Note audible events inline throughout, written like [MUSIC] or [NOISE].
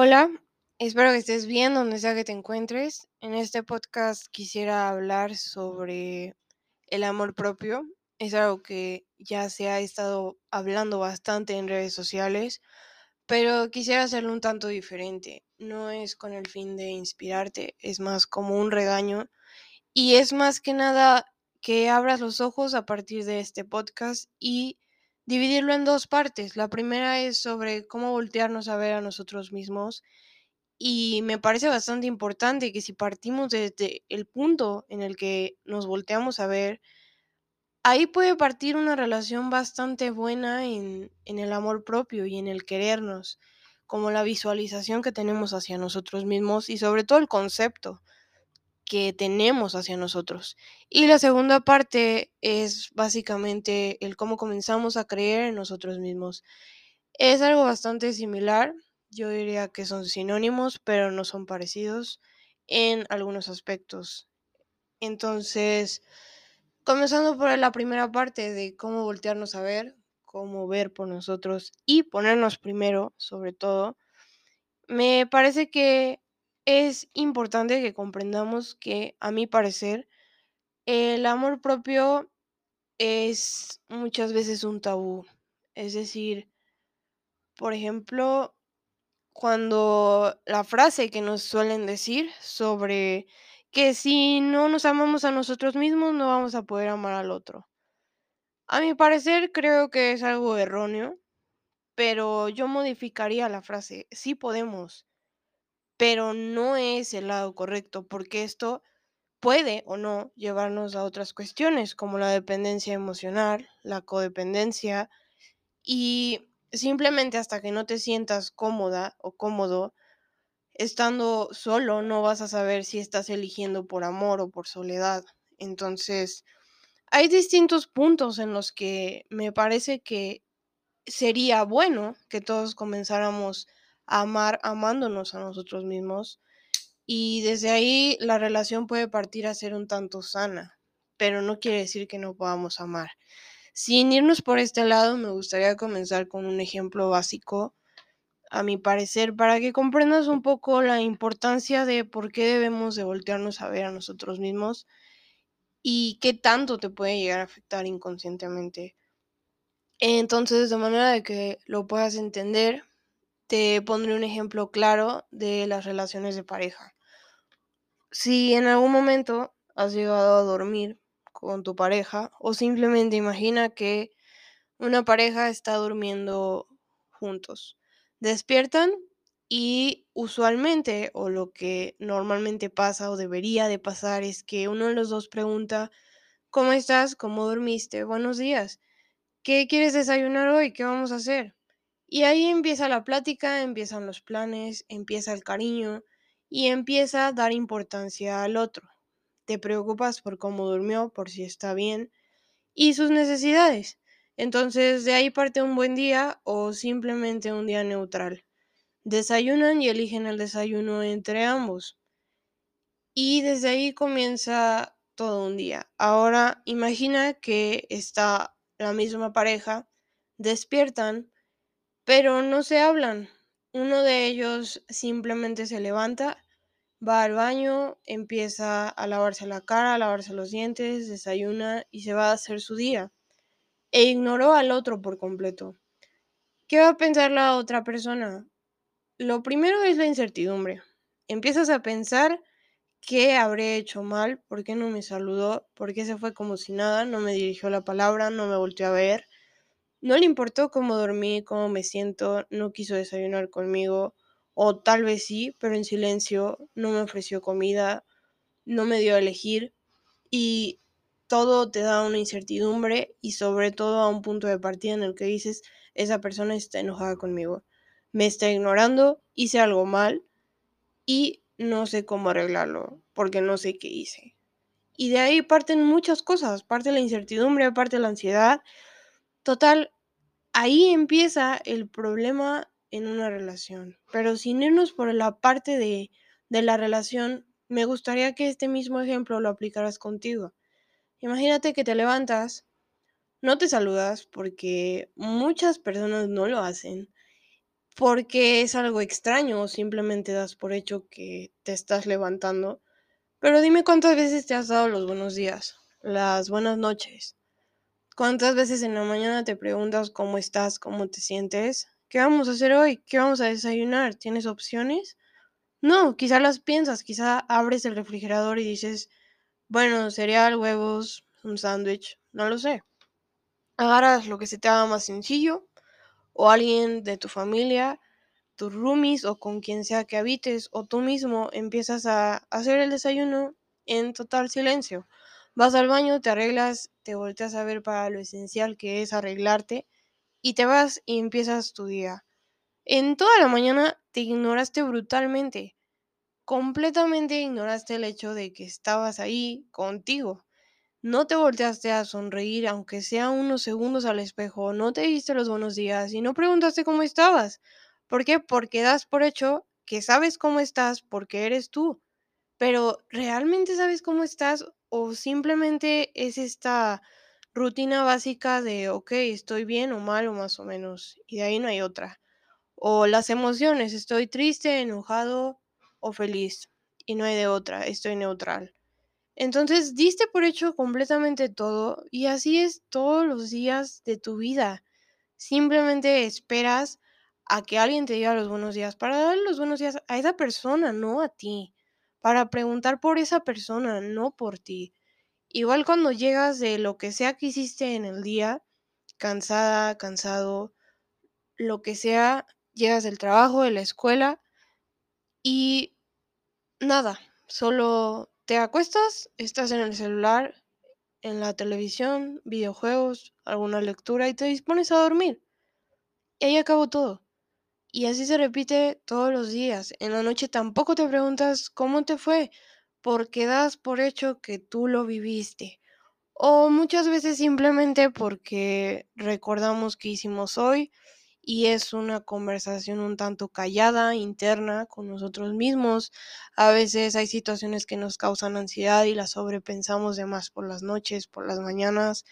Hola, espero que estés bien donde sea que te encuentres. En este podcast quisiera hablar sobre el amor propio. Es algo que ya se ha estado hablando bastante en redes sociales, pero quisiera hacerlo un tanto diferente. No es con el fin de inspirarte, es más como un regaño y es más que nada que abras los ojos a partir de este podcast y dividirlo en dos partes. La primera es sobre cómo voltearnos a ver a nosotros mismos y me parece bastante importante que si partimos desde el punto en el que nos volteamos a ver, ahí puede partir una relación bastante buena en, en el amor propio y en el querernos, como la visualización que tenemos hacia nosotros mismos y sobre todo el concepto que tenemos hacia nosotros. Y la segunda parte es básicamente el cómo comenzamos a creer en nosotros mismos. Es algo bastante similar, yo diría que son sinónimos, pero no son parecidos en algunos aspectos. Entonces, comenzando por la primera parte de cómo voltearnos a ver, cómo ver por nosotros y ponernos primero, sobre todo, me parece que es importante que comprendamos que, a mi parecer, el amor propio es muchas veces un tabú. Es decir, por ejemplo, cuando la frase que nos suelen decir sobre que si no nos amamos a nosotros mismos, no vamos a poder amar al otro. A mi parecer, creo que es algo erróneo, pero yo modificaría la frase, sí podemos, pero no es el lado correcto, porque esto puede o no llevarnos a otras cuestiones como la dependencia emocional, la codependencia y simplemente hasta que no te sientas cómoda o cómodo estando solo no vas a saber si estás eligiendo por amor o por soledad. Entonces, hay distintos puntos en los que me parece que sería bueno que todos comenzáramos amar amándonos a nosotros mismos y desde ahí la relación puede partir a ser un tanto sana, pero no quiere decir que no podamos amar. Sin irnos por este lado, me gustaría comenzar con un ejemplo básico, a mi parecer, para que comprendas un poco la importancia de por qué debemos de voltearnos a ver a nosotros mismos y qué tanto te puede llegar a afectar inconscientemente. Entonces, de manera de que lo puedas entender, te pondré un ejemplo claro de las relaciones de pareja. Si en algún momento has llegado a dormir con tu pareja o simplemente imagina que una pareja está durmiendo juntos. Despiertan y usualmente o lo que normalmente pasa o debería de pasar es que uno de los dos pregunta, ¿cómo estás? ¿Cómo dormiste? Buenos días. ¿Qué quieres desayunar hoy? ¿Qué vamos a hacer? Y ahí empieza la plática, empiezan los planes, empieza el cariño y empieza a dar importancia al otro. Te preocupas por cómo durmió, por si está bien y sus necesidades. Entonces de ahí parte un buen día o simplemente un día neutral. Desayunan y eligen el desayuno entre ambos. Y desde ahí comienza todo un día. Ahora imagina que está la misma pareja, despiertan, pero no se hablan. Uno de ellos simplemente se levanta, va al baño, empieza a lavarse la cara, a lavarse los dientes, desayuna y se va a hacer su día. E ignoró al otro por completo. ¿Qué va a pensar la otra persona? Lo primero es la incertidumbre. Empiezas a pensar qué habré hecho mal, por qué no me saludó, por qué se fue como si nada, no me dirigió la palabra, no me volteó a ver. No le importó cómo dormí, cómo me siento, no quiso desayunar conmigo, o tal vez sí, pero en silencio, no me ofreció comida, no me dio a elegir y todo te da una incertidumbre y sobre todo a un punto de partida en el que dices, esa persona está enojada conmigo, me está ignorando, hice algo mal y no sé cómo arreglarlo porque no sé qué hice. Y de ahí parten muchas cosas, parte la incertidumbre, parte la ansiedad. Total, ahí empieza el problema en una relación. Pero sin irnos por la parte de, de la relación, me gustaría que este mismo ejemplo lo aplicaras contigo. Imagínate que te levantas, no te saludas porque muchas personas no lo hacen. porque es algo extraño o simplemente das por hecho que te estás levantando. Pero dime cuántas veces te has dado los buenos días, las buenas noches. ¿Cuántas veces en la mañana te preguntas cómo estás, cómo te sientes? ¿Qué vamos a hacer hoy? ¿Qué vamos a desayunar? ¿Tienes opciones? No, quizá las piensas, quizá abres el refrigerador y dices, bueno, cereal, huevos, un sándwich, no lo sé. Agarras lo que se te haga más sencillo o alguien de tu familia, tus roomies o con quien sea que habites o tú mismo empiezas a hacer el desayuno en total silencio. Vas al baño, te arreglas, te volteas a ver para lo esencial que es arreglarte y te vas y empiezas tu día. En toda la mañana te ignoraste brutalmente. Completamente ignoraste el hecho de que estabas ahí contigo. No te volteaste a sonreír, aunque sea unos segundos al espejo, no te diste los buenos días y no preguntaste cómo estabas. ¿Por qué? Porque das por hecho que sabes cómo estás porque eres tú. Pero ¿realmente sabes cómo estás o simplemente es esta rutina básica de, ok, estoy bien o mal o más o menos, y de ahí no hay otra? O las emociones, estoy triste, enojado o feliz, y no hay de otra, estoy neutral. Entonces diste por hecho completamente todo y así es todos los días de tu vida. Simplemente esperas a que alguien te diga los buenos días para dar los buenos días a esa persona, no a ti. Para preguntar por esa persona, no por ti. Igual cuando llegas de lo que sea que hiciste en el día, cansada, cansado, lo que sea, llegas del trabajo, de la escuela y nada, solo te acuestas, estás en el celular, en la televisión, videojuegos, alguna lectura y te dispones a dormir. Y ahí acabó todo. Y así se repite todos los días. En la noche tampoco te preguntas cómo te fue, porque das por hecho que tú lo viviste. O muchas veces simplemente porque recordamos qué hicimos hoy y es una conversación un tanto callada, interna, con nosotros mismos. A veces hay situaciones que nos causan ansiedad y las sobrepensamos de más por las noches, por las mañanas.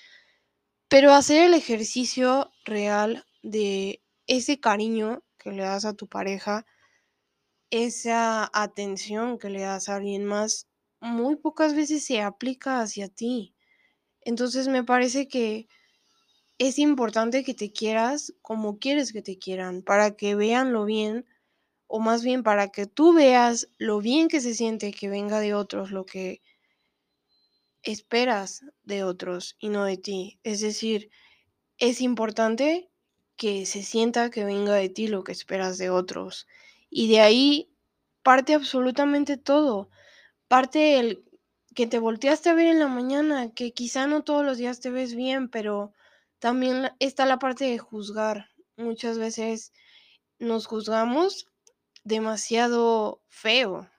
Pero hacer el ejercicio real de ese cariño que le das a tu pareja, esa atención que le das a alguien más, muy pocas veces se aplica hacia ti. Entonces me parece que es importante que te quieras como quieres que te quieran, para que vean lo bien, o más bien para que tú veas lo bien que se siente que venga de otros lo que esperas de otros y no de ti. Es decir, es importante que se sienta que venga de ti lo que esperas de otros. Y de ahí parte absolutamente todo. Parte el que te volteaste a ver en la mañana, que quizá no todos los días te ves bien, pero también está la parte de juzgar. Muchas veces nos juzgamos demasiado feo.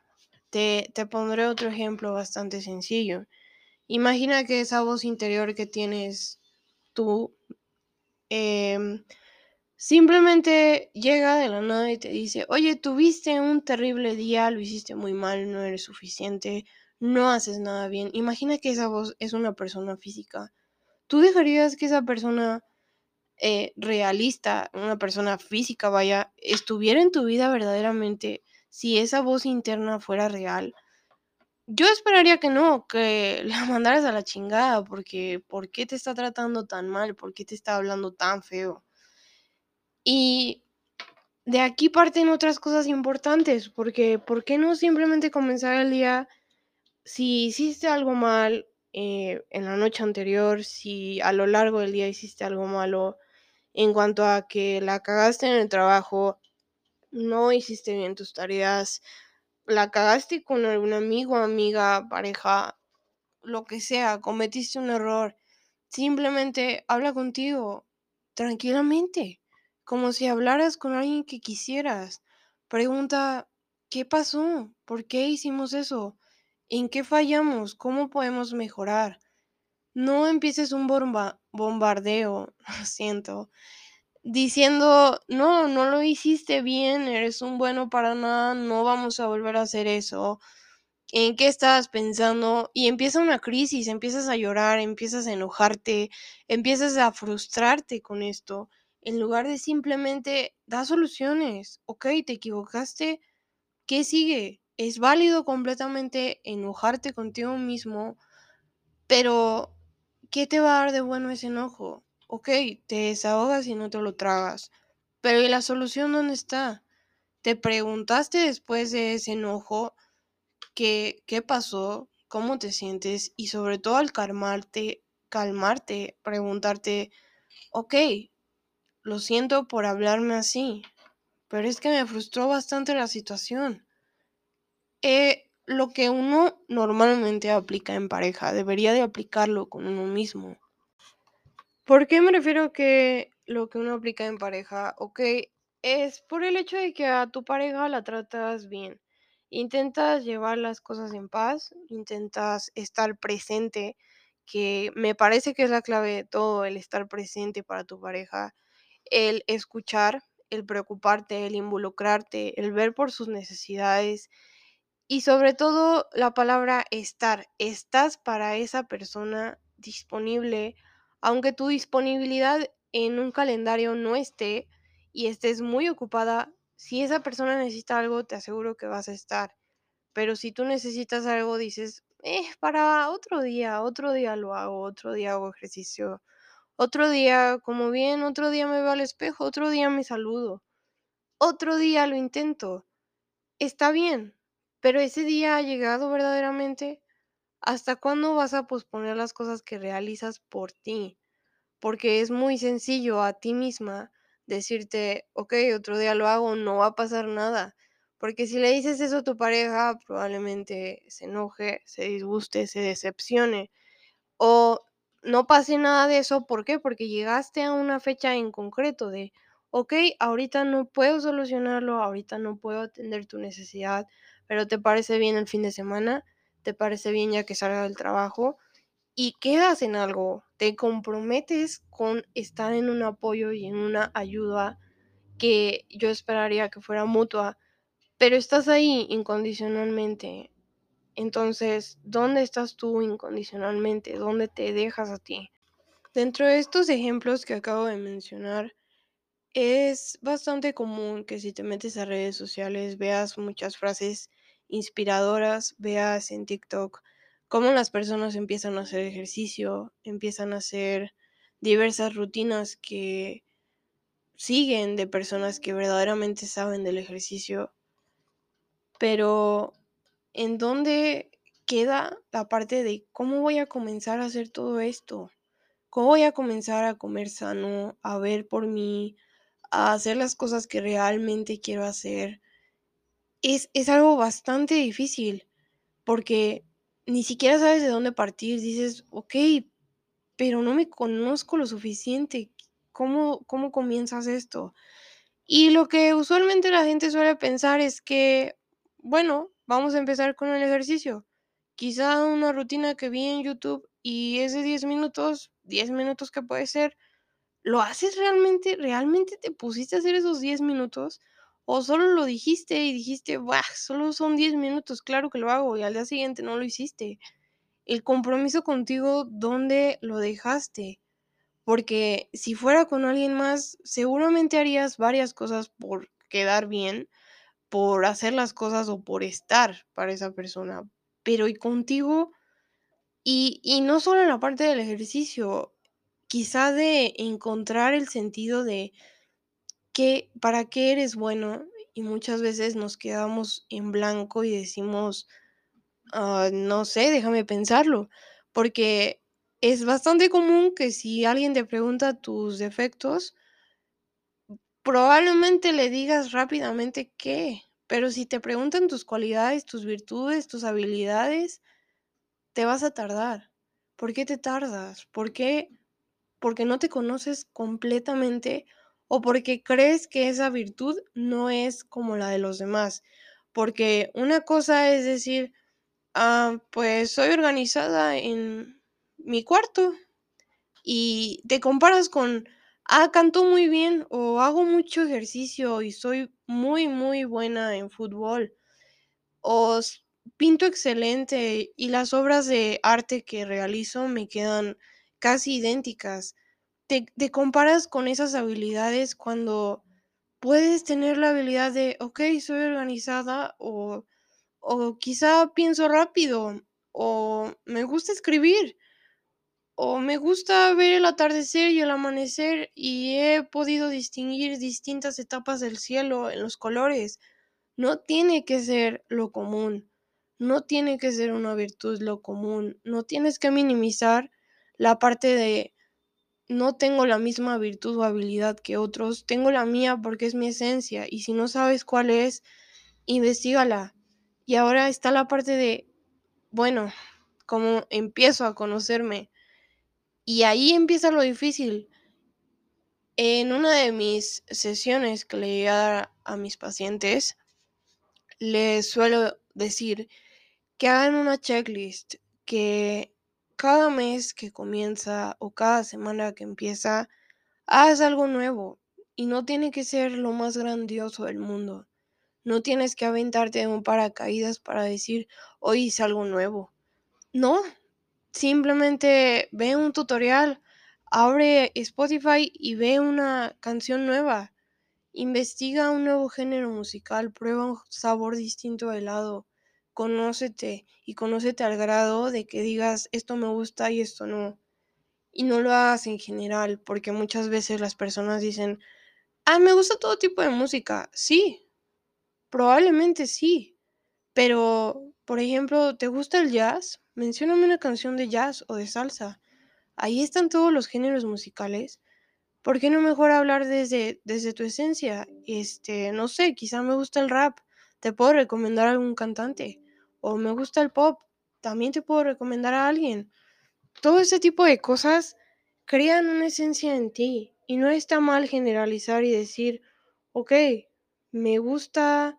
Te, te pondré otro ejemplo bastante sencillo. Imagina que esa voz interior que tienes tú em, simplemente llega de la nada y te dice, oye, tuviste un terrible día, lo hiciste muy mal, no eres suficiente, no haces nada bien. Imagina que esa voz es una persona física. ¿Tú dejarías que esa persona eh, realista, una persona física, vaya, estuviera en tu vida verdaderamente si esa voz interna fuera real? Yo esperaría que no, que [LAUGHS] la mandaras a la chingada, porque ¿por qué te está tratando tan mal? ¿Por qué te está hablando tan feo? Y de aquí parten otras cosas importantes, porque ¿por qué no simplemente comenzar el día si hiciste algo mal eh, en la noche anterior, si a lo largo del día hiciste algo malo en cuanto a que la cagaste en el trabajo, no hiciste bien tus tareas, la cagaste con algún amigo, amiga, pareja, lo que sea, cometiste un error, simplemente habla contigo tranquilamente, como si hablaras con alguien que quisieras. Pregunta, ¿qué pasó? ¿Por qué hicimos eso? ¿En qué fallamos? ¿Cómo podemos mejorar? No empieces un bombardeo, [LAUGHS] lo siento, diciendo, no, no lo hiciste bien, eres un bueno para nada, no vamos a volver a hacer eso. ¿En qué estabas pensando? Y empieza una crisis, empiezas a llorar, empiezas a enojarte, empiezas a frustrarte con esto. En lugar de simplemente da soluciones. Ok, te equivocaste, ¿qué sigue? Es válido completamente enojarte contigo mismo, pero ¿qué te va a dar de bueno ese enojo? Ok, te desahogas y no te lo tragas, pero ¿y la solución dónde está? ¿Te preguntaste después de ese enojo qué, qué pasó? ¿Cómo te sientes? Y sobre todo al calmarte, calmarte, preguntarte, ok, lo siento por hablarme así, pero es que me frustró bastante la situación. Eh, lo que uno normalmente aplica en pareja, debería de aplicarlo con uno mismo. ¿Por qué me refiero que lo que uno aplica en pareja, ok, es por el hecho de que a tu pareja la tratas bien? Intentas llevar las cosas en paz, intentas estar presente, que me parece que es la clave de todo, el estar presente para tu pareja, el escuchar, el preocuparte, el involucrarte, el ver por sus necesidades y sobre todo la palabra estar. Estás para esa persona disponible, aunque tu disponibilidad en un calendario no esté y estés muy ocupada, si esa persona necesita algo, te aseguro que vas a estar. Pero si tú necesitas algo, dices, eh, para otro día, otro día lo hago, otro día hago ejercicio, otro día como bien, otro día me veo al espejo, otro día me saludo, otro día lo intento. Está bien, pero ese día ha llegado verdaderamente. ¿Hasta cuándo vas a posponer las cosas que realizas por ti? Porque es muy sencillo a ti misma decirte, ok, otro día lo hago, no va a pasar nada. Porque si le dices eso a tu pareja, probablemente se enoje, se disguste, se decepcione. O no pase nada de eso. ¿Por qué? Porque llegaste a una fecha en concreto de, ok, ahorita no puedo solucionarlo, ahorita no puedo atender tu necesidad, pero ¿te parece bien el fin de semana? ¿Te parece bien ya que salga del trabajo? Y quedas en algo, te comprometes con estar en un apoyo y en una ayuda que yo esperaría que fuera mutua, pero estás ahí incondicionalmente. Entonces, ¿dónde estás tú incondicionalmente? ¿Dónde te dejas a ti? Dentro de estos ejemplos que acabo de mencionar, es bastante común que si te metes a redes sociales veas muchas frases inspiradoras, veas en TikTok cómo las personas empiezan a hacer ejercicio, empiezan a hacer diversas rutinas que siguen de personas que verdaderamente saben del ejercicio, pero ¿en dónde queda la parte de cómo voy a comenzar a hacer todo esto? ¿Cómo voy a comenzar a comer sano, a ver por mí, a hacer las cosas que realmente quiero hacer? Es, es algo bastante difícil porque ni siquiera sabes de dónde partir. Dices, ok, pero no me conozco lo suficiente. ¿Cómo, cómo comienzas esto? Y lo que usualmente la gente suele pensar es que, bueno, vamos a empezar con el ejercicio. Quizá una rutina que vi en YouTube y es de 10 minutos, 10 minutos que puede ser, ¿lo haces realmente? ¿Realmente te pusiste a hacer esos 10 minutos? ¿O solo lo dijiste y dijiste, Buah, solo son 10 minutos, claro que lo hago y al día siguiente no lo hiciste? El compromiso contigo, ¿dónde lo dejaste? Porque si fuera con alguien más, seguramente harías varias cosas por quedar bien, por hacer las cosas o por estar para esa persona. Pero y contigo, y, y no solo en la parte del ejercicio, quizá de encontrar el sentido de qué, para qué eres bueno. Y muchas veces nos quedamos en blanco y decimos, ah, no sé, déjame pensarlo. Porque es bastante común que si alguien te pregunta tus defectos, probablemente le digas rápidamente qué, pero si te preguntan tus cualidades, tus virtudes, tus habilidades, te vas a tardar. ¿Por qué te tardas? ¿Por qué? Porque no te conoces completamente o porque crees que esa virtud no es como la de los demás. Porque una cosa es decir, ah, pues soy organizada en mi cuarto y te comparas con, ah, canto muy bien o hago mucho ejercicio y soy muy, muy buena en fútbol o pinto excelente y las obras de arte que realizo me quedan casi idénticas. te, comparas con esas habilidades cuando puedes tener la habilidad de, ok, soy organizada o, o quizá pienso rápido o me gusta escribir o me gusta ver el atardecer y el amanecer y he podido distinguir distintas etapas del cielo en los colores. No tiene que ser lo común, no tiene que ser una virtud lo común, no tienes que minimizar la parte de no tengo la misma virtud o habilidad que otros, tengo la mía porque es mi esencia y si no sabes cuál es, investigala. Y ahora está la parte de, bueno, como empiezo a conocerme. Y ahí empieza lo difícil. En una de mis sesiones que le voy a dar a mis pacientes, les suelo decir que hagan una checklist, que cada mes que comienza o cada semana que empieza, haz algo nuevo. Y no tiene que ser lo más grandioso del mundo. No tienes que aventarte de un paracaídas para decir, hoy hice algo nuevo. No, simplemente ve un tutorial, abre Spotify y ve una canción nueva. Investiga un nuevo género musical, prueba un sabor distinto de helado, conócete y conócete al grado de que digas esto me gusta y esto no. Y no lo hagas en general, porque muchas veces las personas dicen, ah, me gusta todo tipo de música. Sí, probablemente sí, pero, por ejemplo, ¿te gusta el jazz? Mencióname una canción de jazz o de salsa. Ahí están todos los géneros musicales. ¿Por qué no mejor hablar desde, desde tu esencia? Este, no sé, quizá me gusta el rap, te puedo recomendar a algún cantante. O me gusta el pop, también te puedo recomendar a alguien. Todo ese tipo de cosas crean una esencia en ti. Y no está mal generalizar y decir, ok, me gusta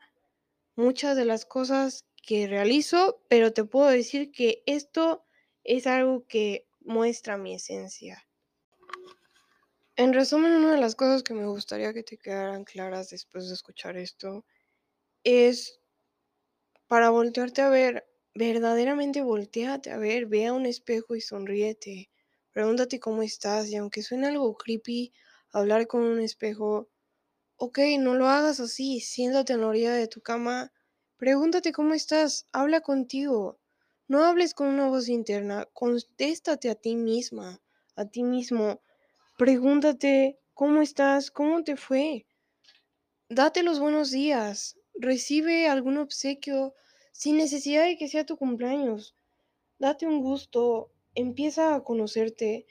muchas de las cosas que realizo, pero te puedo decir que esto es algo que muestra mi esencia. En resumen, una de las cosas que me gustaría que te quedaran claras después de escuchar esto es para voltearte a ver, verdaderamente volteate a ver, ve a un espejo y sonríete. Pregúntate cómo estás y aunque suene algo creepy, hablar con un espejo, ok, no lo hagas así, siéntate en la orilla de tu cama, pregúntate cómo estás, habla contigo. No hables con una voz interna, contéstate a ti misma, a ti mismo. Pregúntate cómo estás, cómo te fue. Date los buenos días. Recibe algún obsequio sin necesidad de que sea tu cumpleaños. Date un gusto. Empieza a conocerte.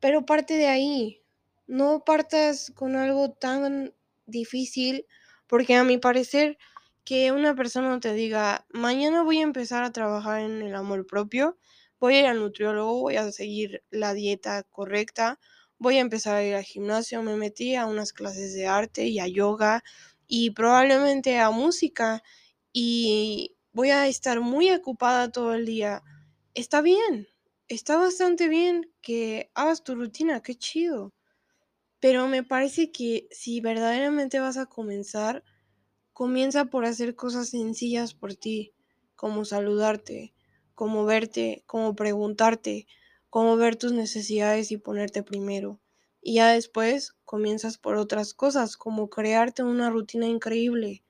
Pero parte de ahí. No partas con algo tan difícil. Porque a mi parecer, que una persona te diga, mañana voy a empezar a trabajar en el amor propio, voy a ir al nutriólogo, voy a seguir la dieta correcta, voy a empezar a ir al gimnasio, me metí a unas clases de arte y a yoga y probablemente a música y voy a estar muy ocupada todo el día. Está bien, está bastante bien que hagas tu rutina, qué chido. Pero me parece que si verdaderamente vas a comenzar, comienza por hacer cosas sencillas por ti, como saludarte, como verte, como preguntarte, cómo ver tus necesidades y ponerte primero. Y ya después comienzas por otras cosas, como crearte una rutina increíble,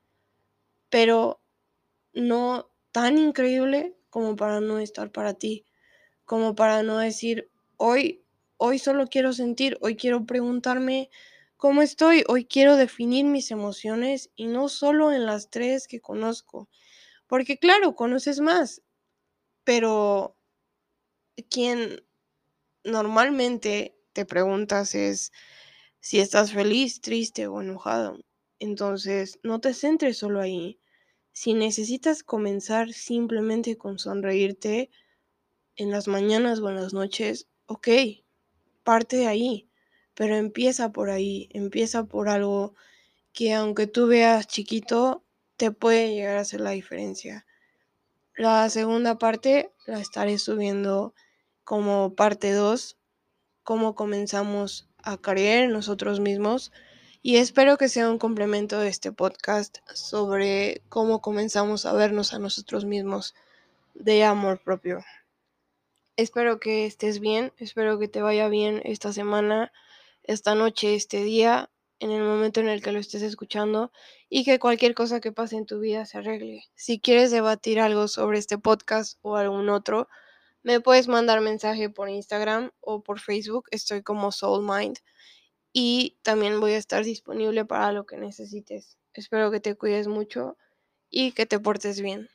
pero no tan increíble como para no estar para ti, como para no decir, hoy, hoy solo quiero sentir, hoy quiero preguntarme cómo estoy, hoy quiero definir mis emociones y no solo en las tres que conozco, porque claro, conoces más, pero quien normalmente te preguntas es si estás feliz, triste o enojado. Entonces, no te centres solo ahí. Si necesitas comenzar simplemente con sonreírte en las mañanas o en las noches, ok, parte de ahí, pero empieza por ahí, empieza por algo que aunque tú veas chiquito, te puede llegar a hacer la diferencia. La segunda parte la estaré subiendo como parte 2, cómo comenzamos a creer en nosotros mismos y espero que sea un complemento de este podcast sobre cómo comenzamos a vernos a nosotros mismos de amor propio. Espero que estés bien, espero que te vaya bien esta semana. Esta noche, este día, en el momento en el que lo estés escuchando y que cualquier cosa que pase en tu vida se arregle. Si quieres debatir algo sobre este podcast o algún otro, me puedes mandar mensaje por Instagram o por Facebook, estoy como Soulmind y también voy a estar disponible para lo que necesites. Espero que te cuides mucho y que te portes bien.